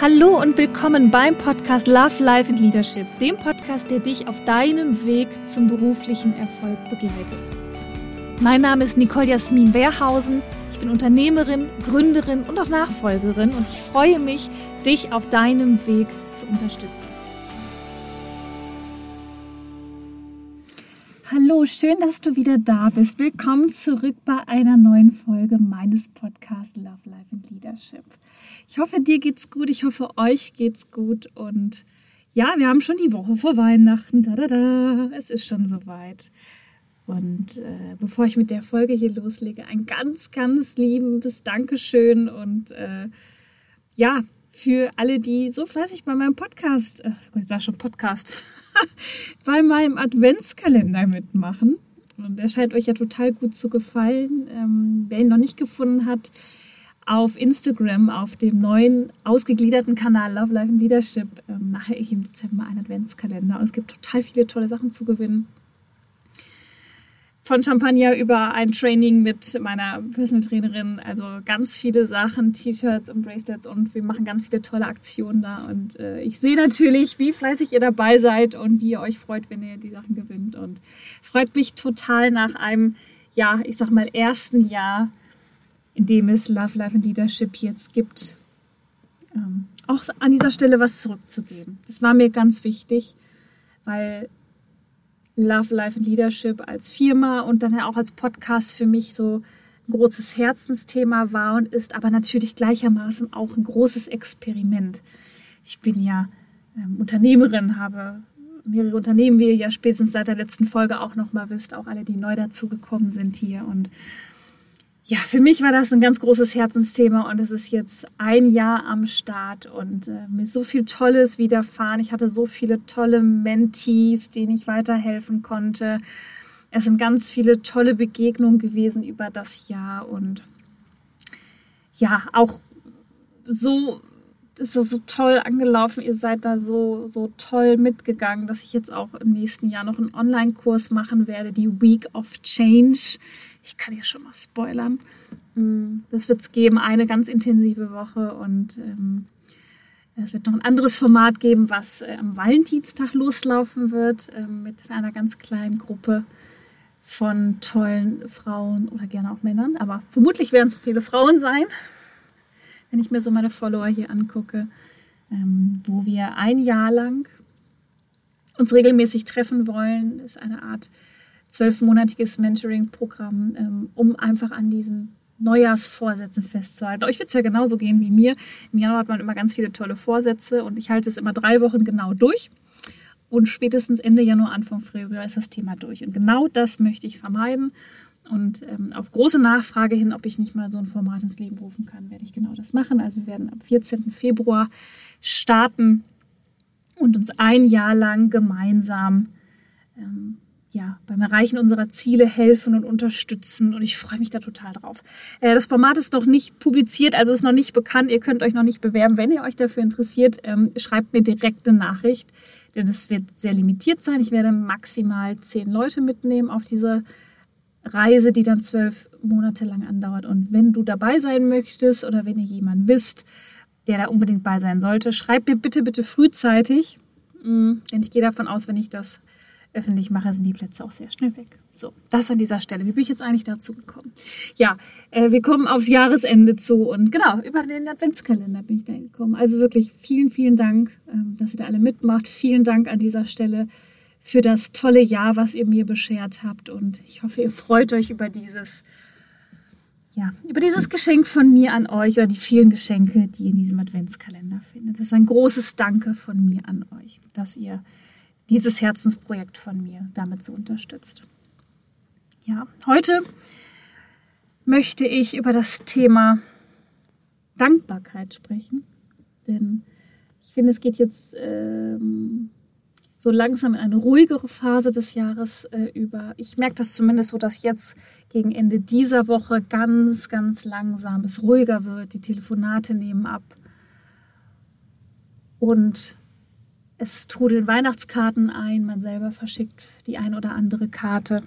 Hallo und willkommen beim Podcast Love, Life and Leadership, dem Podcast, der dich auf deinem Weg zum beruflichen Erfolg begleitet. Mein Name ist Nicole Jasmin Wehrhausen. Ich bin Unternehmerin, Gründerin und auch Nachfolgerin und ich freue mich, dich auf deinem Weg zu unterstützen. Hallo, schön, dass du wieder da bist. Willkommen zurück bei einer neuen Folge meines Podcasts Love, Life and Leadership. Ich hoffe, dir geht's gut. Ich hoffe, euch geht's gut. Und ja, wir haben schon die Woche vor Weihnachten. Da, da, da. Es ist schon soweit. Und äh, bevor ich mit der Folge hier loslege, ein ganz, ganz liebes Dankeschön und äh, ja, für alle, die so fleißig bei meinem Podcast, äh, ich sage schon Podcast, bei meinem Adventskalender mitmachen. Und der scheint euch ja total gut zu gefallen. Ähm, wer ihn noch nicht gefunden hat, auf Instagram, auf dem neuen ausgegliederten Kanal Love Life and Leadership, ähm, mache ich im Dezember einen Adventskalender. Und es gibt total viele tolle Sachen zu gewinnen von Champagner über ein Training mit meiner Personal Trainerin. Also ganz viele Sachen, T-Shirts und Bracelets und wir machen ganz viele tolle Aktionen da. Und äh, ich sehe natürlich, wie fleißig ihr dabei seid und wie ihr euch freut, wenn ihr die Sachen gewinnt. Und freut mich total nach einem, ja, ich sag mal, ersten Jahr, in dem es Love, Life and Leadership jetzt gibt, ähm, auch an dieser Stelle was zurückzugeben. Das war mir ganz wichtig, weil Love, Life and Leadership als Firma und dann auch als Podcast für mich so ein großes Herzensthema war und ist aber natürlich gleichermaßen auch ein großes Experiment. Ich bin ja ähm, Unternehmerin, habe mehrere Unternehmen, wie ihr ja spätestens seit der letzten Folge auch nochmal wisst, auch alle, die neu dazugekommen sind hier und ja, für mich war das ein ganz großes Herzensthema und es ist jetzt ein Jahr am Start und äh, mir so viel Tolles widerfahren. Ich hatte so viele tolle Mentees, denen ich weiterhelfen konnte. Es sind ganz viele tolle Begegnungen gewesen über das Jahr und ja, auch so ist so, so toll angelaufen. Ihr seid da so, so toll mitgegangen, dass ich jetzt auch im nächsten Jahr noch einen Online-Kurs machen werde, die Week of Change ich kann ja schon mal spoilern. Mm, das wird es geben, eine ganz intensive Woche und ähm, es wird noch ein anderes Format geben, was äh, am Valentinstag loslaufen wird äh, mit einer ganz kleinen Gruppe von tollen Frauen oder gerne auch Männern. Aber vermutlich werden es viele Frauen sein, wenn ich mir so meine Follower hier angucke, ähm, wo wir ein Jahr lang uns regelmäßig treffen wollen. Ist eine Art zwölfmonatiges Mentoring-Programm, ähm, um einfach an diesen Neujahrsvorsätzen festzuhalten. Euch wird es ja genauso gehen wie mir. Im Januar hat man immer ganz viele tolle Vorsätze und ich halte es immer drei Wochen genau durch. Und spätestens Ende Januar, Anfang Februar ist das Thema durch. Und genau das möchte ich vermeiden. Und ähm, auf große Nachfrage hin, ob ich nicht mal so ein Format ins Leben rufen kann, werde ich genau das machen. Also wir werden am 14. Februar starten und uns ein Jahr lang gemeinsam ähm, ja, beim Erreichen unserer Ziele helfen und unterstützen. Und ich freue mich da total drauf. Äh, das Format ist noch nicht publiziert, also ist noch nicht bekannt. Ihr könnt euch noch nicht bewerben. Wenn ihr euch dafür interessiert, ähm, schreibt mir direkt eine Nachricht, denn es wird sehr limitiert sein. Ich werde maximal zehn Leute mitnehmen auf diese Reise, die dann zwölf Monate lang andauert. Und wenn du dabei sein möchtest oder wenn ihr jemanden wisst, der da unbedingt bei sein sollte, schreibt mir bitte, bitte frühzeitig. Mm, denn ich gehe davon aus, wenn ich das öffentlich mache, sind die Plätze auch sehr schnell weg. So, das an dieser Stelle. Wie bin ich jetzt eigentlich dazu gekommen? Ja, äh, wir kommen aufs Jahresende zu und genau, über den Adventskalender bin ich da gekommen. Also wirklich vielen, vielen Dank, ähm, dass ihr da alle mitmacht. Vielen Dank an dieser Stelle für das tolle Jahr, was ihr mir beschert habt und ich hoffe, ihr freut euch über dieses ja, über dieses Geschenk von mir an euch oder die vielen Geschenke, die ihr in diesem Adventskalender findet. Das ist ein großes Danke von mir an euch, dass ihr dieses Herzensprojekt von mir damit so unterstützt. Ja, heute möchte ich über das Thema Dankbarkeit sprechen, denn ich finde, es geht jetzt ähm, so langsam in eine ruhigere Phase des Jahres äh, über. Ich merke das zumindest so, dass jetzt gegen Ende dieser Woche ganz, ganz langsam es ruhiger wird. Die Telefonate nehmen ab. Und es trudeln Weihnachtskarten ein, man selber verschickt die ein oder andere Karte.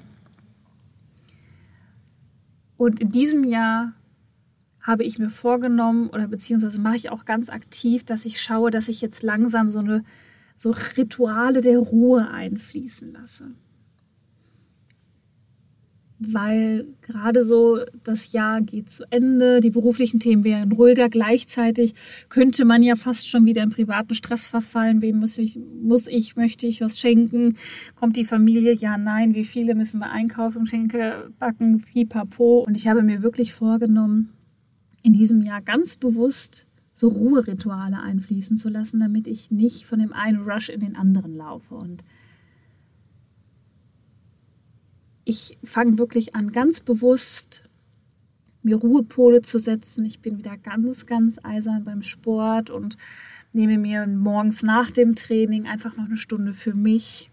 Und in diesem Jahr habe ich mir vorgenommen oder beziehungsweise mache ich auch ganz aktiv, dass ich schaue, dass ich jetzt langsam so eine so Rituale der Ruhe einfließen lasse weil gerade so das Jahr geht zu Ende, die beruflichen Themen wären ruhiger. Gleichzeitig könnte man ja fast schon wieder in privaten Stress verfallen. Wem muss ich, muss ich, möchte ich was schenken? Kommt die Familie? Ja, nein. Wie viele müssen wir einkaufen, Schenke backen, pipapo? Und ich habe mir wirklich vorgenommen, in diesem Jahr ganz bewusst so Ruherituale einfließen zu lassen, damit ich nicht von dem einen Rush in den anderen laufe. Und ich fange wirklich an, ganz bewusst mir Ruhepole zu setzen. Ich bin wieder ganz, ganz eisern beim Sport und nehme mir morgens nach dem Training einfach noch eine Stunde für mich.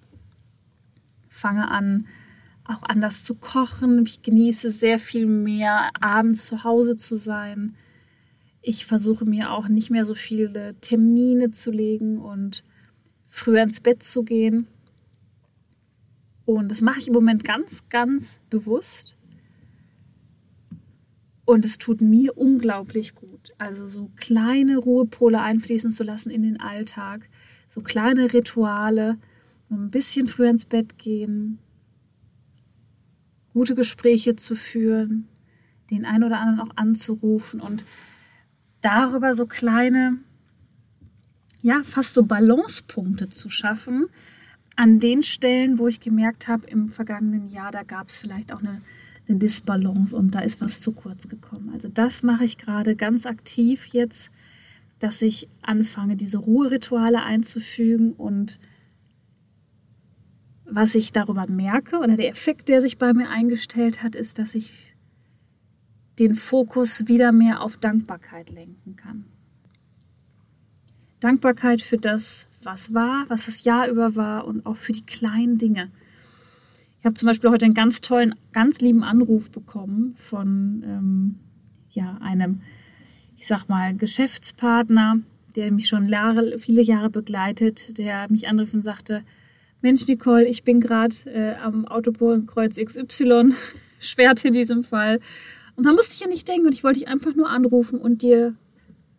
Fange an, auch anders zu kochen. Ich genieße sehr viel mehr, abends zu Hause zu sein. Ich versuche mir auch nicht mehr so viele Termine zu legen und früher ins Bett zu gehen. Und das mache ich im Moment ganz, ganz bewusst. Und es tut mir unglaublich gut. Also so kleine Ruhepole einfließen zu lassen in den Alltag, so kleine Rituale, so ein bisschen früher ins Bett gehen, gute Gespräche zu führen, den einen oder anderen auch anzurufen und darüber so kleine, ja, fast so Balancepunkte zu schaffen, an den Stellen, wo ich gemerkt habe, im vergangenen Jahr, da gab es vielleicht auch eine, eine Disbalance und da ist was zu kurz gekommen. Also das mache ich gerade ganz aktiv jetzt, dass ich anfange, diese Ruherituale einzufügen und was ich darüber merke oder der Effekt, der sich bei mir eingestellt hat, ist, dass ich den Fokus wieder mehr auf Dankbarkeit lenken kann. Dankbarkeit für das, was war, was das Jahr über war und auch für die kleinen Dinge. Ich habe zum Beispiel heute einen ganz tollen, ganz lieben Anruf bekommen von ähm, ja, einem, ich sag mal, Geschäftspartner, der mich schon Jahre, viele Jahre begleitet, der mich anrief und sagte, Mensch, Nicole, ich bin gerade äh, am Autobahnkreuz XY, Schwert in diesem Fall. Und da musste ich ja nicht denken und ich wollte dich einfach nur anrufen und dir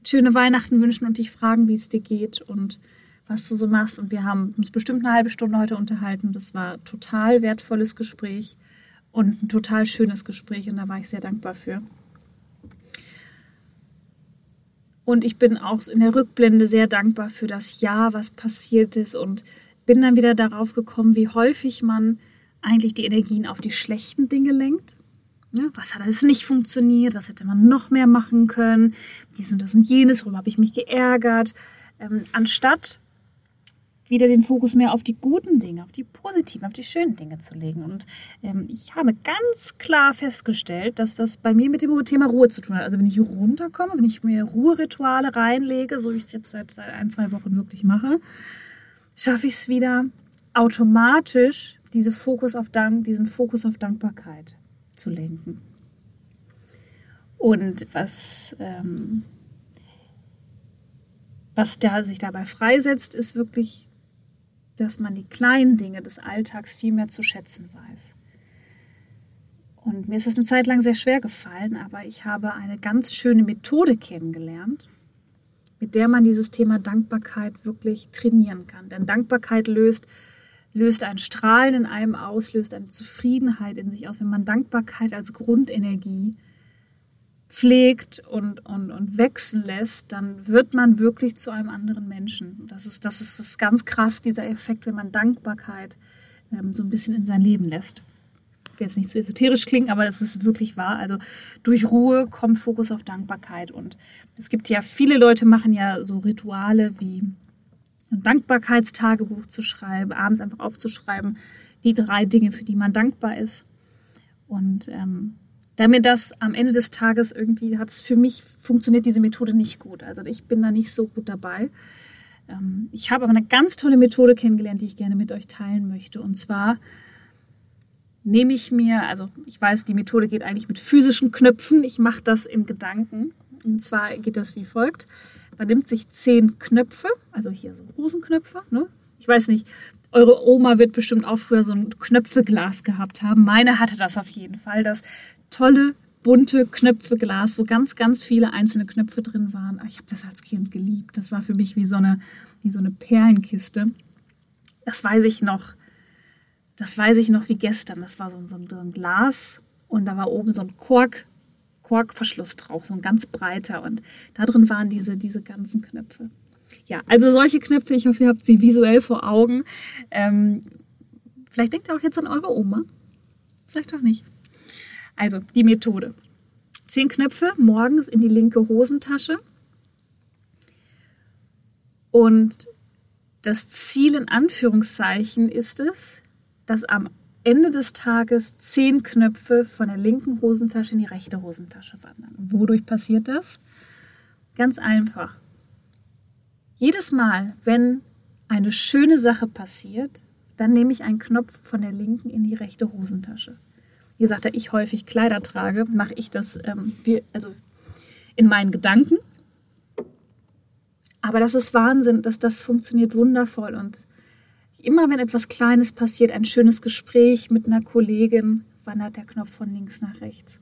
schöne Weihnachten wünschen und dich fragen, wie es dir geht und was du so machst. Und wir haben uns bestimmt eine halbe Stunde heute unterhalten. Das war total wertvolles Gespräch und ein total schönes Gespräch und da war ich sehr dankbar für. Und ich bin auch in der Rückblende sehr dankbar für das Jahr, was passiert ist und bin dann wieder darauf gekommen, wie häufig man eigentlich die Energien auf die schlechten Dinge lenkt. Ja, was hat alles nicht funktioniert? Was hätte man noch mehr machen können? Dies und das und jenes, worüber habe ich mich geärgert? Ähm, anstatt wieder den Fokus mehr auf die guten Dinge, auf die positiven, auf die schönen Dinge zu legen. Und ähm, ich habe ganz klar festgestellt, dass das bei mir mit dem Thema Ruhe zu tun hat. Also wenn ich runterkomme, wenn ich mir Ruherituale reinlege, so wie ich es jetzt seit, seit ein, zwei Wochen wirklich mache, schaffe ich es wieder automatisch, diese Fokus auf Dank, diesen Fokus auf Dankbarkeit zu lenken. Und was ähm, was der sich dabei freisetzt, ist wirklich dass man die kleinen Dinge des Alltags viel mehr zu schätzen weiß. Und mir ist es eine Zeit lang sehr schwer gefallen, aber ich habe eine ganz schöne Methode kennengelernt, mit der man dieses Thema Dankbarkeit wirklich trainieren kann. Denn Dankbarkeit löst, löst ein Strahlen in einem aus, löst eine Zufriedenheit in sich aus. Wenn man Dankbarkeit als Grundenergie pflegt und, und, und wechseln lässt, dann wird man wirklich zu einem anderen Menschen. Das ist, das ist, das ist ganz krass, dieser Effekt, wenn man Dankbarkeit ähm, so ein bisschen in sein Leben lässt. Ich will jetzt nicht zu esoterisch klingen, aber es ist wirklich wahr. Also durch Ruhe kommt Fokus auf Dankbarkeit. Und es gibt ja, viele Leute machen ja so Rituale wie ein Dankbarkeitstagebuch zu schreiben, abends einfach aufzuschreiben, die drei Dinge, für die man dankbar ist. Und ähm, da mir das am Ende des Tages irgendwie hat es für mich funktioniert diese Methode nicht gut. Also ich bin da nicht so gut dabei. Ähm, ich habe aber eine ganz tolle Methode kennengelernt, die ich gerne mit euch teilen möchte. Und zwar nehme ich mir, also ich weiß, die Methode geht eigentlich mit physischen Knöpfen. Ich mache das in Gedanken. Und zwar geht das wie folgt. Man nimmt sich zehn Knöpfe, also hier so Rosenknöpfe. Ne? Ich weiß nicht, eure Oma wird bestimmt auch früher so ein Knöpfeglas gehabt haben. Meine hatte das auf jeden Fall. Das tolle bunte Knöpfeglas, wo ganz, ganz viele einzelne Knöpfe drin waren. Ich habe das als Kind geliebt. Das war für mich wie so eine, wie so eine Perlenkiste. Das weiß ich noch. Das weiß ich noch wie gestern. Das war so, so ein Glas und da war oben so ein Kork, Korkverschluss drauf, so ein ganz breiter. Und da drin waren diese, diese ganzen Knöpfe. Ja, also solche Knöpfe, ich hoffe, ihr habt sie visuell vor Augen. Ähm, vielleicht denkt ihr auch jetzt an eure Oma. Vielleicht auch nicht. Also die Methode. Zehn Knöpfe morgens in die linke Hosentasche. Und das Ziel in Anführungszeichen ist es, dass am Ende des Tages zehn Knöpfe von der linken Hosentasche in die rechte Hosentasche wandern. Wodurch passiert das? Ganz einfach. Jedes Mal, wenn eine schöne Sache passiert, dann nehme ich einen Knopf von der linken in die rechte Hosentasche wie gesagt, da ich häufig Kleider trage, mache ich das ähm, wie, also in meinen Gedanken. Aber das ist Wahnsinn, dass das funktioniert wundervoll. Und immer wenn etwas Kleines passiert, ein schönes Gespräch mit einer Kollegin, wandert der Knopf von links nach rechts.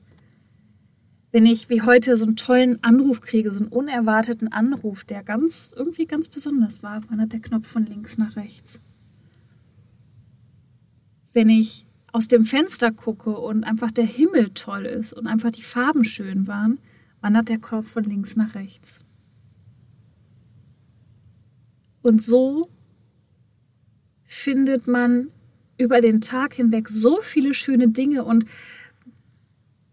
Wenn ich wie heute so einen tollen Anruf kriege, so einen unerwarteten Anruf, der ganz irgendwie ganz besonders war, wandert der Knopf von links nach rechts. Wenn ich aus dem Fenster gucke und einfach der Himmel toll ist und einfach die Farben schön waren, wandert der Kopf von links nach rechts. Und so findet man über den Tag hinweg so viele schöne Dinge und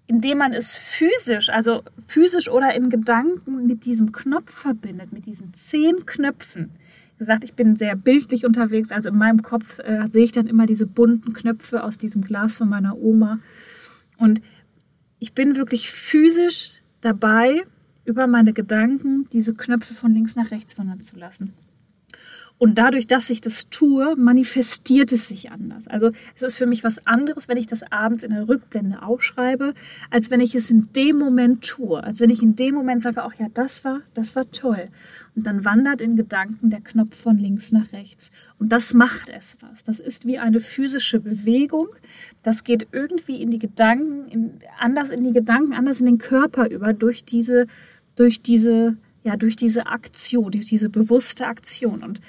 indem man es physisch, also physisch oder in Gedanken mit diesem Knopf verbindet, mit diesen zehn Knöpfen, gesagt, ich bin sehr bildlich unterwegs. Also in meinem Kopf äh, sehe ich dann immer diese bunten Knöpfe aus diesem Glas von meiner Oma. Und ich bin wirklich physisch dabei, über meine Gedanken diese Knöpfe von links nach rechts wandern zu lassen. Und dadurch, dass ich das tue, manifestiert es sich anders. Also es ist für mich was anderes, wenn ich das abends in der Rückblende aufschreibe, als wenn ich es in dem Moment tue. Als wenn ich in dem Moment sage, ach ja, das war, das war toll. Und dann wandert in Gedanken der Knopf von links nach rechts. Und das macht es was. Das ist wie eine physische Bewegung. Das geht irgendwie in die Gedanken, in, anders in die Gedanken, anders in den Körper über, durch diese, durch diese, ja, durch diese Aktion, durch diese bewusste Aktion. Und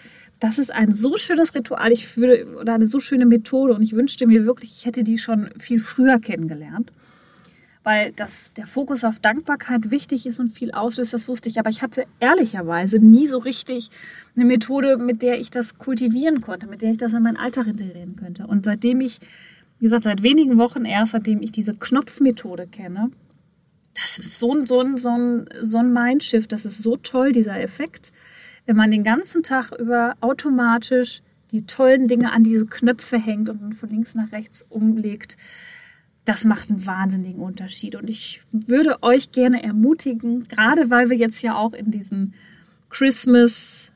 das ist ein so schönes Ritual ich würde, oder eine so schöne Methode und ich wünschte mir wirklich, ich hätte die schon viel früher kennengelernt. Weil das, der Fokus auf Dankbarkeit wichtig ist und viel auslöst, das wusste ich. Aber ich hatte ehrlicherweise nie so richtig eine Methode, mit der ich das kultivieren konnte, mit der ich das in meinen Alltag integrieren könnte. Und seitdem ich, wie gesagt, seit wenigen Wochen erst, seitdem ich diese Knopfmethode kenne, das ist so ein, so ein, so ein, so ein Mindshift, das ist so toll, dieser Effekt wenn man den ganzen Tag über automatisch die tollen Dinge an diese Knöpfe hängt und von links nach rechts umlegt, das macht einen wahnsinnigen Unterschied. Und ich würde euch gerne ermutigen, gerade weil wir jetzt ja auch in diesen Christmas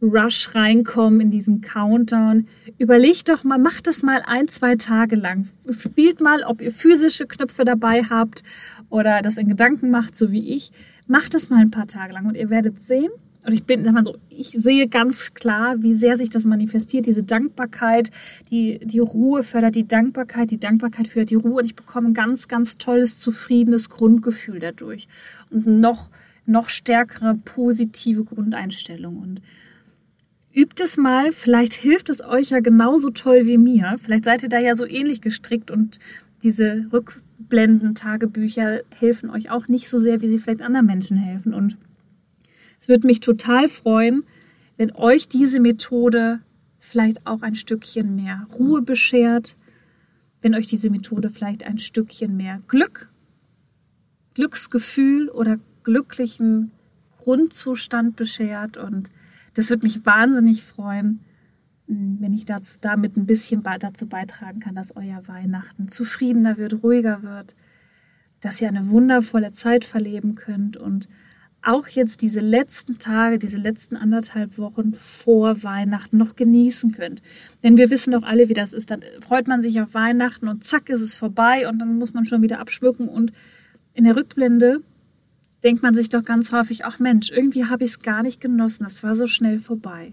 Rush reinkommen, in diesen Countdown, überlegt doch mal, macht es mal ein, zwei Tage lang. Spielt mal, ob ihr physische Knöpfe dabei habt oder das in Gedanken macht, so wie ich. Macht es mal ein paar Tage lang und ihr werdet sehen, und ich bin, sag mal so, ich sehe ganz klar, wie sehr sich das manifestiert, diese Dankbarkeit, die, die Ruhe fördert die Dankbarkeit, die Dankbarkeit fördert die Ruhe. Und ich bekomme ein ganz, ganz tolles, zufriedenes Grundgefühl dadurch und noch, noch stärkere positive Grundeinstellung. Und übt es mal, vielleicht hilft es euch ja genauso toll wie mir, vielleicht seid ihr da ja so ähnlich gestrickt und diese Rückblenden, Tagebücher helfen euch auch nicht so sehr, wie sie vielleicht anderen Menschen helfen. Und es würde mich total freuen, wenn euch diese Methode vielleicht auch ein Stückchen mehr Ruhe beschert, wenn euch diese Methode vielleicht ein Stückchen mehr Glück, Glücksgefühl oder glücklichen Grundzustand beschert. Und das würde mich wahnsinnig freuen, wenn ich dazu, damit ein bisschen dazu beitragen kann, dass euer Weihnachten zufriedener wird, ruhiger wird, dass ihr eine wundervolle Zeit verleben könnt und auch jetzt diese letzten Tage, diese letzten anderthalb Wochen vor Weihnachten noch genießen könnt. Denn wir wissen doch alle, wie das ist. Dann freut man sich auf Weihnachten und zack ist es vorbei und dann muss man schon wieder abschmücken. Und in der Rückblende denkt man sich doch ganz häufig, ach Mensch, irgendwie habe ich es gar nicht genossen. Das war so schnell vorbei.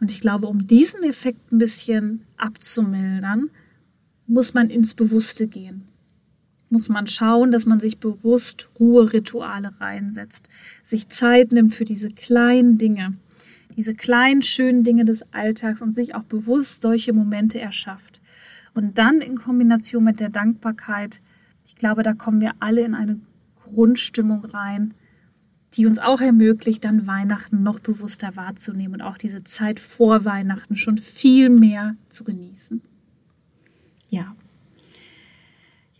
Und ich glaube, um diesen Effekt ein bisschen abzumildern, muss man ins Bewusste gehen. Muss man schauen, dass man sich bewusst Ruherituale reinsetzt, sich Zeit nimmt für diese kleinen Dinge, diese kleinen schönen Dinge des Alltags und sich auch bewusst solche Momente erschafft. Und dann in Kombination mit der Dankbarkeit, ich glaube, da kommen wir alle in eine Grundstimmung rein, die uns auch ermöglicht, dann Weihnachten noch bewusster wahrzunehmen und auch diese Zeit vor Weihnachten schon viel mehr zu genießen. Ja.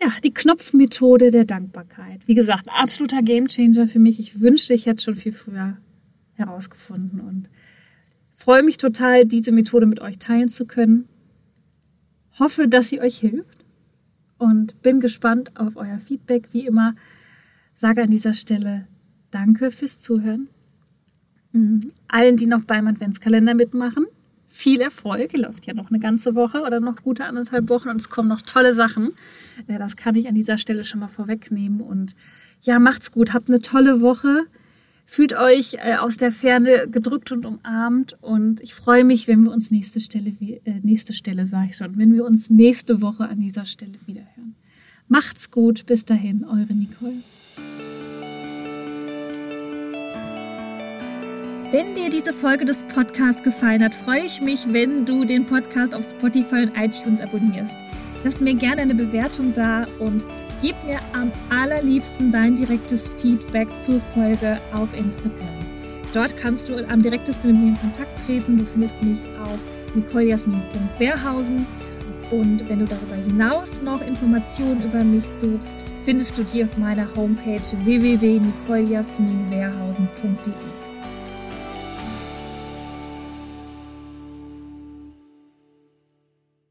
Ja, die Knopfmethode der Dankbarkeit. Wie gesagt, absoluter Gamechanger für mich. Ich wünschte, ich hätte schon viel früher herausgefunden und freue mich total, diese Methode mit euch teilen zu können. Hoffe, dass sie euch hilft und bin gespannt auf euer Feedback. Wie immer, sage an dieser Stelle Danke fürs Zuhören. Mhm. Allen, die noch beim Adventskalender mitmachen, viel Erfolg. Läuft ja noch eine ganze Woche oder noch gute anderthalb Wochen und es kommen noch tolle Sachen. Äh, das kann ich an dieser Stelle schon mal vorwegnehmen. Und ja, macht's gut. Habt eine tolle Woche. Fühlt euch äh, aus der Ferne gedrückt und umarmt. Und ich freue mich, wenn wir uns nächste Stelle, äh, nächste Stelle, sage ich schon, wenn wir uns nächste Woche an dieser Stelle wiederhören. Macht's gut. Bis dahin, eure Nicole. Wenn dir diese Folge des Podcasts gefallen hat, freue ich mich, wenn du den Podcast auf Spotify und iTunes abonnierst. Lass mir gerne eine Bewertung da und gib mir am allerliebsten dein direktes Feedback zur Folge auf Instagram. Dort kannst du am direktesten mit mir in Kontakt treten. Du findest mich auf nicolejasmin.wehrhausen. Und wenn du darüber hinaus noch Informationen über mich suchst, findest du die auf meiner Homepage www.nicolejasminwehrhausen.de.